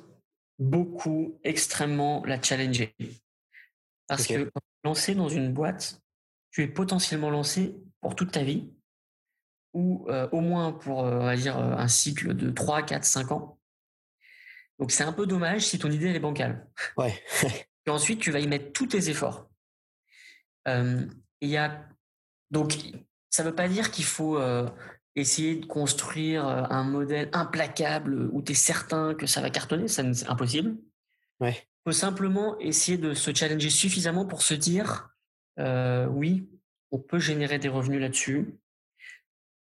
beaucoup, extrêmement la challenger. Parce que quand tu es lancé dans une boîte, tu es potentiellement lancé pour toute ta vie, ou euh, au moins pour, euh, on va dire, un cycle de 3, 4, 5 ans. Donc c'est un peu dommage si ton idée elle est bancale. Ouais. (laughs) et ensuite, tu vas y mettre tous tes efforts. Il y a donc ça ne veut pas dire qu'il faut essayer de construire euh, un modèle implacable où tu es certain que ça va cartonner, c'est impossible. Ouais. Il faut simplement essayer de se challenger suffisamment pour se dire euh, oui, on peut générer des revenus là-dessus.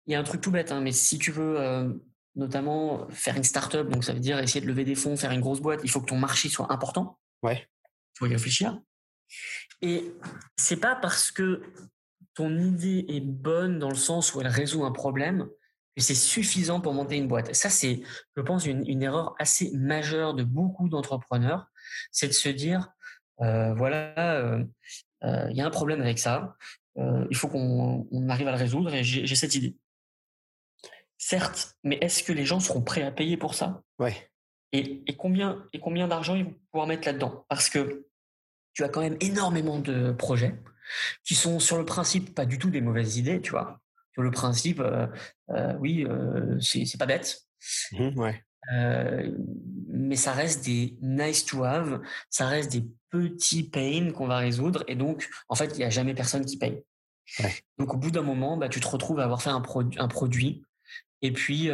Il y a un truc tout bête, hein, mais si tu veux euh, notamment faire une start-up, donc ça veut dire essayer de lever des fonds, faire une grosse boîte, il faut que ton marché soit important. Ouais. Il faut y réfléchir. Et c'est pas parce que ton idée est bonne dans le sens où elle résout un problème, et c'est suffisant pour monter une boîte. Ça, c'est, je pense, une, erreur assez majeure de beaucoup d'entrepreneurs, c'est de se dire, euh, voilà, euh, euh, il y a un problème avec ça, il faut qu'on arrive à le résoudre et j'ai cette idée. Certes, mais est-ce que les gens seront prêts à payer pour ça? Ouais. Et, et combien, et combien d'argent ils vont pouvoir mettre là-dedans? Parce que tu as quand même énormément de projets qui sont sur le principe pas du tout des mauvaises idées, tu vois. Sur le principe, euh, euh, oui, euh, c'est pas bête. Mmh, ouais. mais ça reste des nice to have, ça reste des petits pains qu'on va résoudre, et donc, en fait, il n'y a jamais personne qui paye. Donc au bout d'un moment, bah, tu te retrouves à avoir fait un, un produit et puis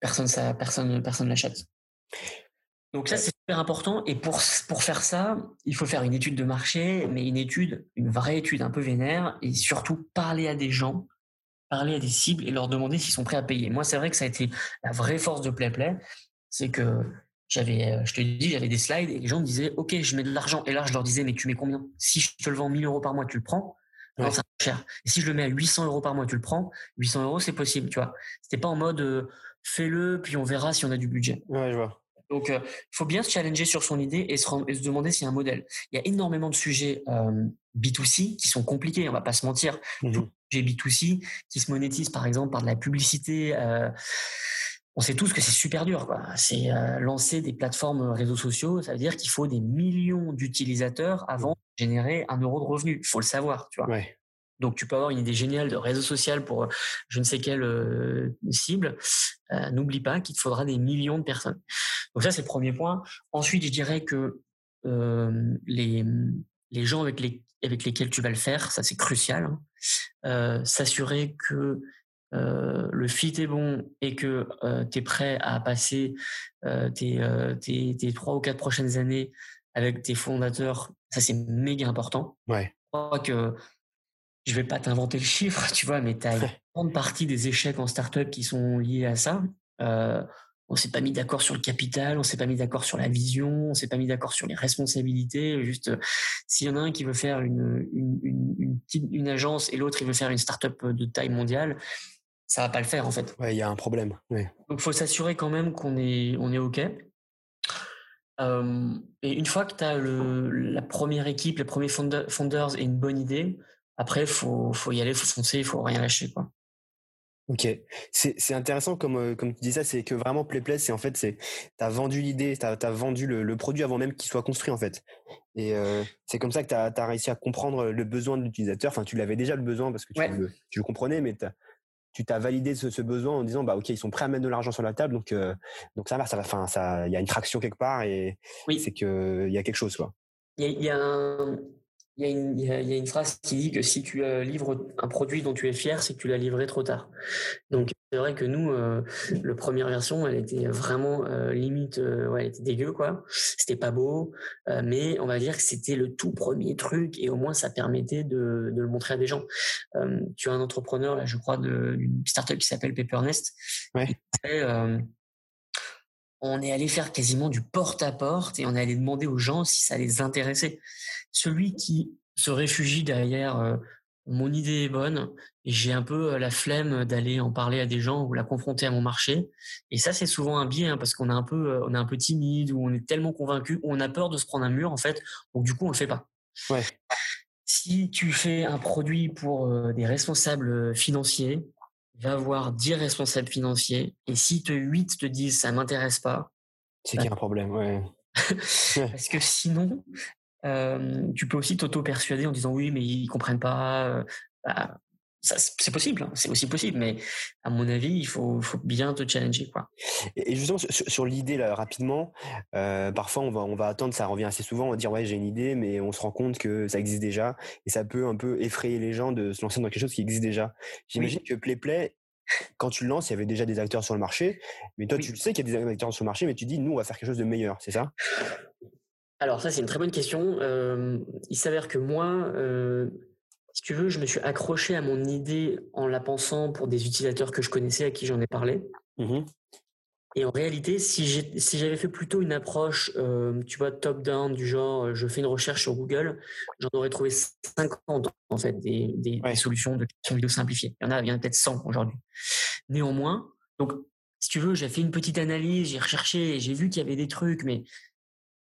personne ça, personne personne l'achète. Donc ça, c'est super important. Et pour, pour faire ça, il faut faire une étude de marché, mais une étude, une vraie étude un peu vénère, et surtout parler à des gens, parler à des cibles et leur demander s'ils sont prêts à payer. Moi, c'est vrai que ça a été la vraie force de PlayPlay, c'est que j'avais, euh, je te dis, j'avais des slides et les gens me disaient, OK, je mets de l'argent. Et là, je leur disais, mais tu mets combien? Si je te le vends 1000 euros par mois, tu le prends Non, c'est cher. Et si je le mets à 800 euros par mois, tu le prends 800 euros, c'est possible, tu vois. C'était pas en mode, euh, fais-le, puis on verra si on a du budget. Ouais, je vois. Donc, il euh, faut bien se challenger sur son idée et se, se demander s'il y a un modèle. Il y a énormément de sujets euh, B2C qui sont compliqués, on va pas se mentir. Mmh J'ai B2C qui se monétisent par exemple par de la publicité. Euh, on sait tous que c'est super dur. C'est lancer des plateformes réseaux sociaux, ça veut dire qu'il faut des millions d'utilisateurs avant de générer un euro de revenu. Il faut le savoir, tu vois. Ouais. Donc, tu peux avoir une idée géniale de réseau social pour je ne sais quelle cible. N'oublie pas qu'il te faudra des millions de personnes. Donc ça, c'est le premier point. Ensuite, je dirais que les, les gens avec, les, avec lesquels tu vas le faire, ça c'est crucial. Hein. S'assurer que le fit est bon et que tu es prêt à passer tes, tes, tes, trois ou quatre prochaines années avec tes fondateurs, ça c'est méga important. Ouais. Je crois que je vais pas t'inventer le chiffre, tu vois, mais tu as une (laughs) grande partie des échecs en startup qui sont liés à ça. Euh, on s'est pas mis d'accord sur le capital, on s'est pas mis d'accord sur la vision, on s'est pas mis d'accord sur les responsabilités. Juste, s'il y en a un qui veut faire une, une, une, une, agence et l'autre il veut faire une startup de taille mondiale, ça va pas le faire en fait. Ouais, il y a un problème. Ouais. Donc, faut s'assurer quand même qu'on est, on est ok. Euh, et une fois que tu as le, la première équipe, les premiers founders et une bonne idée, après, faut, faut y aller, faut foncer, il faut rien lâcher, quoi. Ok, c'est intéressant comme, euh, comme tu dis ça, c'est que vraiment PlayPlay, c'est en fait, c'est as vendu l'idée, tu as, vendu le, produit avant même qu'il soit construit en fait. Et euh, c'est comme ça que tu as, réussi à comprendre le besoin de l'utilisateur. Enfin, tu l'avais déjà le besoin parce que tu, le, tu le, comprenais, mais tu t'as validé ce, besoin en disant bah ok ils sont prêts à mettre de l'argent sur la table donc euh, donc ça va ça va enfin ça il y a une traction quelque part et oui. c'est que il y a quelque chose quoi. Il y a, un, il y, a une, phrase qui dit que si tu euh, livres un produit dont tu es fier, c'est que tu l'as livré trop tard. Donc c'est vrai que nous, euh, la première version, elle était vraiment euh, limite, ouais, elle était dégueu quoi. C'était pas beau, mais on va dire que c'était le tout premier truc et au moins ça permettait de, le montrer à des gens. tu as un entrepreneur là, je crois, d'une startup qui s'appelle Paper.Nest. on est allé faire quasiment du porte à porte et on est allé demander aux gens si ça les intéressait celui qui se réfugie derrière euh, mon idée est bonne et j'ai un peu euh, la flemme d'aller en parler à des gens ou la confronter à mon marché. Et ça, c'est souvent un biais hein, parce qu'on est un peu, euh, on est un peu timide ou on est tellement convaincu ou on a peur de se prendre un mur en fait. Donc du coup, on le fait pas. Ouais. Si tu fais un produit pour des responsables financiers, va voir 10 responsables financiers et si te 8 te disent ça m'intéresse pas, c'est qu'il y a un problème, ouais. (laughs) Parce que sinon, tu peux aussi t'auto-persuader en disant oui, mais ils comprennent pas. Bah, c'est possible, hein, c'est aussi possible, mais à mon avis, il faut, faut bien te challenger. Quoi. Et justement, sur, l'idée, là, rapidement, parfois on va, on va attendre, ça revient assez souvent, on va dire ouais, j'ai une idée, mais on se rend compte que ça existe déjà, et ça peut un peu effrayer les gens de se lancer dans quelque chose qui existe déjà. J'imagine que PlayPlay, quand tu le lances, il y avait déjà des acteurs sur le marché, mais toi, tu le sais qu'il y a des acteurs sur le marché, mais tu dis, nous, on va faire quelque chose de meilleur, c'est ça? Alors ça, c'est une très bonne question. Euh, il s'avère que moi, euh, si tu veux, je me suis accroché à mon idée en la pensant pour des utilisateurs que je connaissais, à qui j'en ai parlé. Mmh Et en réalité, si j'avais fait plutôt une approche, euh, tu vois, top-down, du genre, je fais une recherche sur Google, j'en aurais trouvé 50 en fait des, solutions de création vidéo simplifiées. Il y en a, il y en a peut-être 100 aujourd'hui. Néanmoins, donc, si tu veux, j'ai fait une petite analyse, j'ai recherché, j'ai vu qu'il y avait des trucs, mais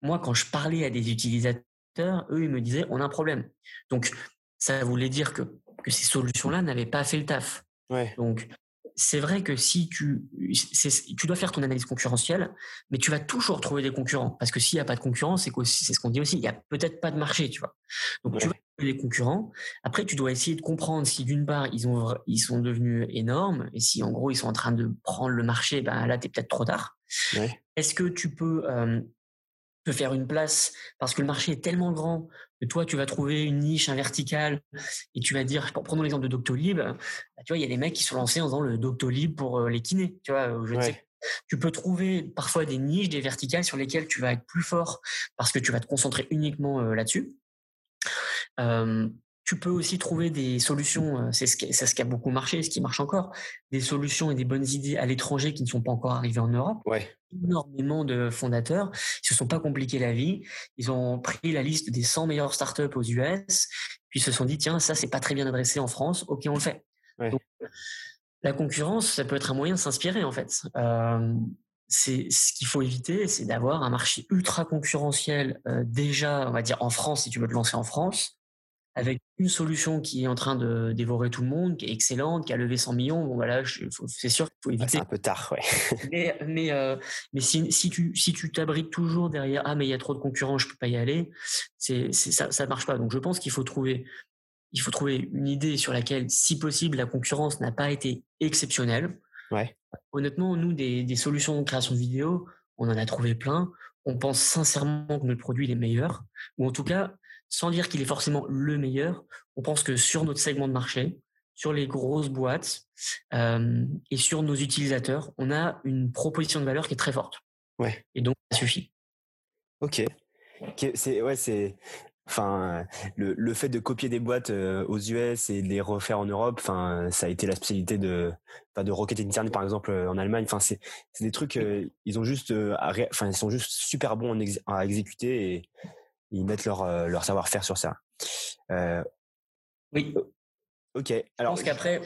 moi, quand je parlais à des utilisateurs, eux, ils me disaient, on a un problème. Donc, ça voulait dire que, que ces solutions-là n'avaient pas fait le taf. Ouais. Donc, c'est vrai que si tu, tu dois faire ton analyse concurrentielle, mais tu vas toujours trouver des concurrents. Parce que s'il n'y a pas de concurrence, c'est c'est ce qu'on dit aussi, il n'y a peut-être pas de marché, tu vois. Donc, tu vas trouver des concurrents. Après, tu dois essayer de comprendre si d'une part, ils, ont, ils sont devenus énormes, et si en gros, ils sont en train de prendre le marché, ben là, tu es peut-être trop tard. Ouais. Est-ce que tu peux euh, te faire une place parce que le marché est tellement grand que toi, tu vas trouver une niche, un vertical, et tu vas dire, prenons l'exemple de Doctolib, bah, tu vois, il y a des mecs qui sont lancés en faisant le Doctolib pour euh, les kinés, tu vois, je sais. Tu peux trouver parfois des niches, des verticales sur lesquelles tu vas être plus fort parce que tu vas te concentrer uniquement euh, là-dessus. Tu peux aussi trouver des solutions, euh, c'est ce, qui, ce qui a beaucoup marché, ce qui marche encore, des solutions et des bonnes idées à l'étranger qui ne sont pas encore arrivées en Europe. Ouais. Énormément de fondateurs, ils se sont pas compliqués la vie, ils ont pris la liste des 100 meilleures startups aux US, puis se sont dit tiens ça c'est pas très bien adressé en France, ok on le fait. la concurrence, ça peut être un moyen de s'inspirer en fait. Euh, c'est ce qu'il faut éviter, c'est d'avoir un marché ultra concurrentiel euh, déjà, on va dire en France si tu veux te lancer en France, avec une solution qui est en train de dévorer tout le monde, qui est excellente, qui a levé 100 millions. Bon, voilà, c'est sûr qu'il faut éviter. c'est un peu tard, ouais. (laughs) mais mais, euh, mais si, si, tu si tu t'abrites toujours derrière ah mais il y a trop de concurrents, je peux pas y aller, c'est ça ça marche pas. Donc je pense qu'il faut trouver il faut trouver une idée sur laquelle, si possible, la concurrence n'a pas été exceptionnelle. Ouais. Honnêtement, nous des, des solutions de création de vidéo, on en a trouvé plein. On pense sincèrement que notre produit est meilleur, ou en tout cas sans dire qu'il est forcément le meilleur. On pense que sur notre segment de marché, sur les grosses boîtes euh, et sur nos utilisateurs, on a une proposition de valeur qui est très forte. Ouais. Et donc, ça suffit. Ok. C'est ouais, c'est enfin le, le fait de copier des boîtes euh, aux US et de les refaire en Europe enfin ça a été la spécialité de de Rocket Internet par exemple euh, en Allemagne enfin c'est c'est des trucs ils ont juste enfin ils sont juste super bons à exécuter et ils mettent leur, euh, leur savoir-faire sur ça. Euh, oui. Ok. Alors, je pense qu'après,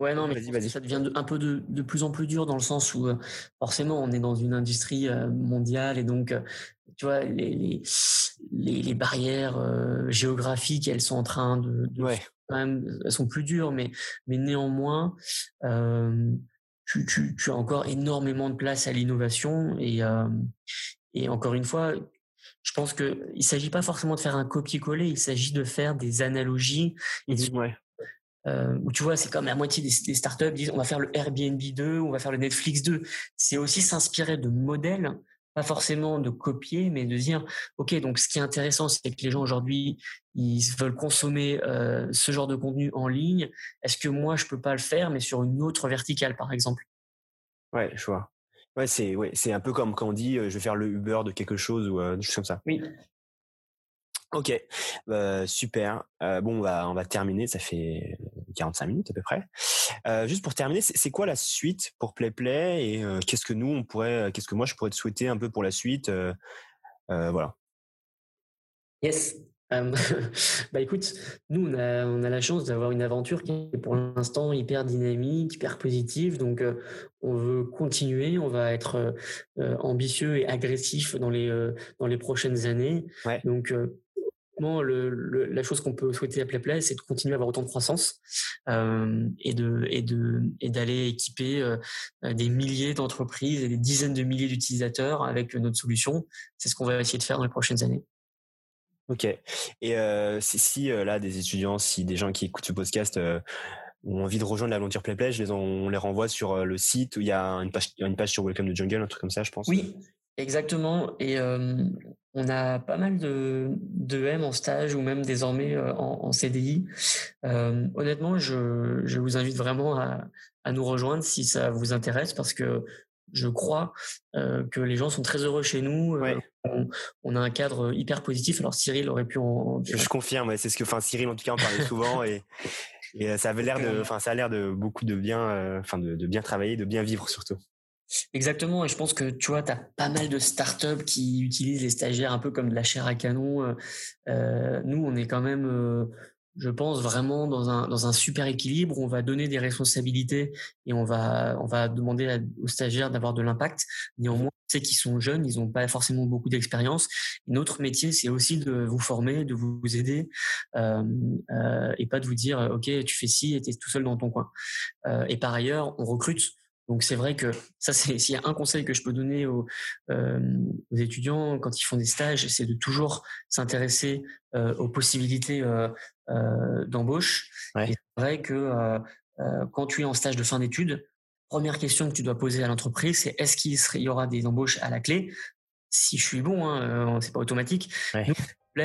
ouais, non, mais ça devient un peu de, de, plus en plus dur dans le sens où euh, forcément on est dans une industrie mondiale et donc tu vois les les, les, barrières géographiques elles sont en train de, de ouais. quand même elles sont plus dures mais mais néanmoins tu, tu, tu, as encore énormément de place à l'innovation et et encore une fois je pense que il s'agit pas forcément de faire un copier-coller, il s'agit de faire des analogies. Et ouais. euh, où tu vois, c'est comme la moitié des, des, startups disent on va faire le Airbnb 2, on va faire le Netflix 2. C'est aussi s'inspirer de modèles, pas forcément de copier, mais de dire ok, donc ce qui est intéressant, c'est que les gens aujourd'hui ils veulent consommer euh, ce genre de contenu en ligne. Est-ce que moi je peux pas le faire, mais sur une autre verticale, par exemple? Ouais, je vois. Ouais, c'est ouais, c'est un peu comme quand on dit je vais faire le Uber de quelque chose ou des choses comme ça. Oui. Ok, bah, super. Bon, on va, on va terminer. Ça fait 45 minutes à peu près. Juste pour terminer, c'est quoi la suite pour PlayPlay et qu'est-ce que nous on pourrait, qu'est-ce que moi je pourrais te souhaiter un peu pour la suite, voilà. Yes. (laughs) bah écoute, nous on a, on a la chance d'avoir une aventure qui est pour l'instant hyper dynamique, hyper positive. Donc on veut continuer, on va être ambitieux et agressif dans les dans les prochaines années. Donc le, le, la chose qu'on peut souhaiter à PlayPlay, c'est de continuer à avoir autant de croissance euh, et de et de et d'aller équiper des milliers d'entreprises et des dizaines de milliers d'utilisateurs avec notre solution. C'est ce qu'on va essayer de faire dans les prochaines années. Ok. Et euh, si, si là des étudiants, si des gens qui écoutent ce podcast euh, ont envie de rejoindre l'aventure PlayPlay, je les on les renvoie sur le site où il y a une page, une page sur Welcome to Jungle, un truc comme ça, je pense. Oui, exactement. Et on a pas mal de, de M en stage ou même désormais en, en CDI. honnêtement, je, je vous invite vraiment à, à nous rejoindre si ça vous intéresse parce que je crois euh, que les gens sont très heureux chez nous. Euh, on, a un cadre hyper positif. Alors Cyril aurait pu en. Je confirme. C'est ce que, enfin Cyril en tout cas en parlait (laughs) souvent et, et euh, ça avait l'air de, enfin ça a l'air de beaucoup de bien, enfin de, de, bien travailler, de bien vivre surtout. Exactement, et je pense que tu vois, tu as pas mal de startups qui utilisent les stagiaires un peu comme de la chair à canon. Euh, nous, on est quand même je pense vraiment dans un dans un super équilibre. On va donner des responsabilités et on va on va demander aux stagiaires d'avoir de l'impact. Néanmoins, c'est qu'ils sont jeunes, ils n'ont pas forcément beaucoup d'expérience. Notre métier, c'est aussi de vous former, de vous aider euh, euh, et pas de vous dire ok tu fais ci et es tout seul dans ton coin. Euh, et par ailleurs, on recrute. Donc c'est vrai que ça, c'est s'il y a un conseil que je peux donner aux, euh, aux étudiants quand ils font des stages, c'est de toujours s'intéresser euh, aux possibilités euh, euh d'embauche. Ouais. c'est vrai que euh, euh, quand tu es en stage de fin d'études, première question que tu dois poser à l'entreprise, c'est est-ce qu'il y aura des embauches à la clé? Si je suis bon, hein, c'est pas automatique.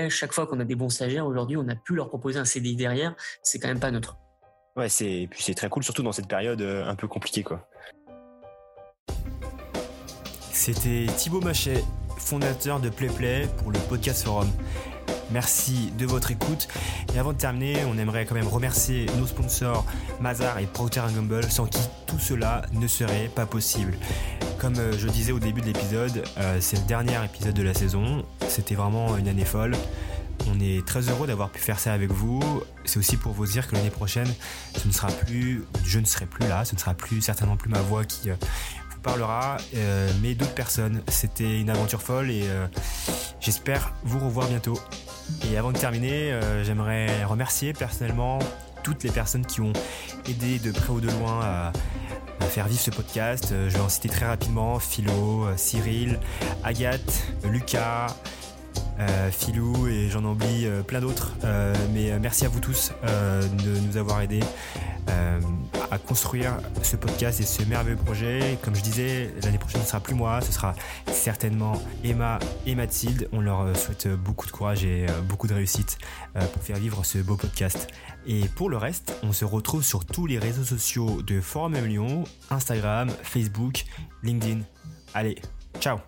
chaque fois qu'on a des bons stagiaires aujourd'hui, on a pu leur proposer un CDI derrière. C'est quand même pas neutre. C'est puis c'est très cool, surtout dans cette période un peu compliquée. C'était Thibaut Machet, fondateur de PlayPlay pour le podcast forum. Merci de votre écoute. Et avant de terminer, on aimerait quand même remercier nos sponsors Mazar et Procter Gamble, sans qui tout cela ne serait pas possible. Comme euh, je disais au début de l'épisode, euh, c'est le dernier épisode de la saison. C'était vraiment une année folle. On est très heureux d'avoir pu faire ça avec vous. C'est aussi pour vous dire que l'année prochaine, ce ne sera plus, je ne serai plus là, ce ne sera plus certainement plus ma voix qui euh, vous parlera, mais d'autres personnes. C'était une aventure folle et j'espère vous revoir bientôt. Et avant de terminer, euh, j'aimerais remercier personnellement toutes les personnes qui ont aidé de près ou de loin à, faire vivre ce podcast. Euh, je vais en citer très rapidement Philo, euh, Cyril, Agathe, Lucas, euh, Philou et j'en oublie plein d'autres. mais merci à vous tous de nous avoir aidés à construire ce podcast et ce merveilleux projet. Comme je disais, l'année prochaine, ce sera plus moi, ce sera certainement Emma et Mathilde. On leur souhaite beaucoup de courage et euh, beaucoup de réussite euh, pour faire vivre ce beau podcast. Et pour le reste, on se retrouve sur tous les réseaux sociaux de Forum M Instagram, Facebook, LinkedIn. Allez, ciao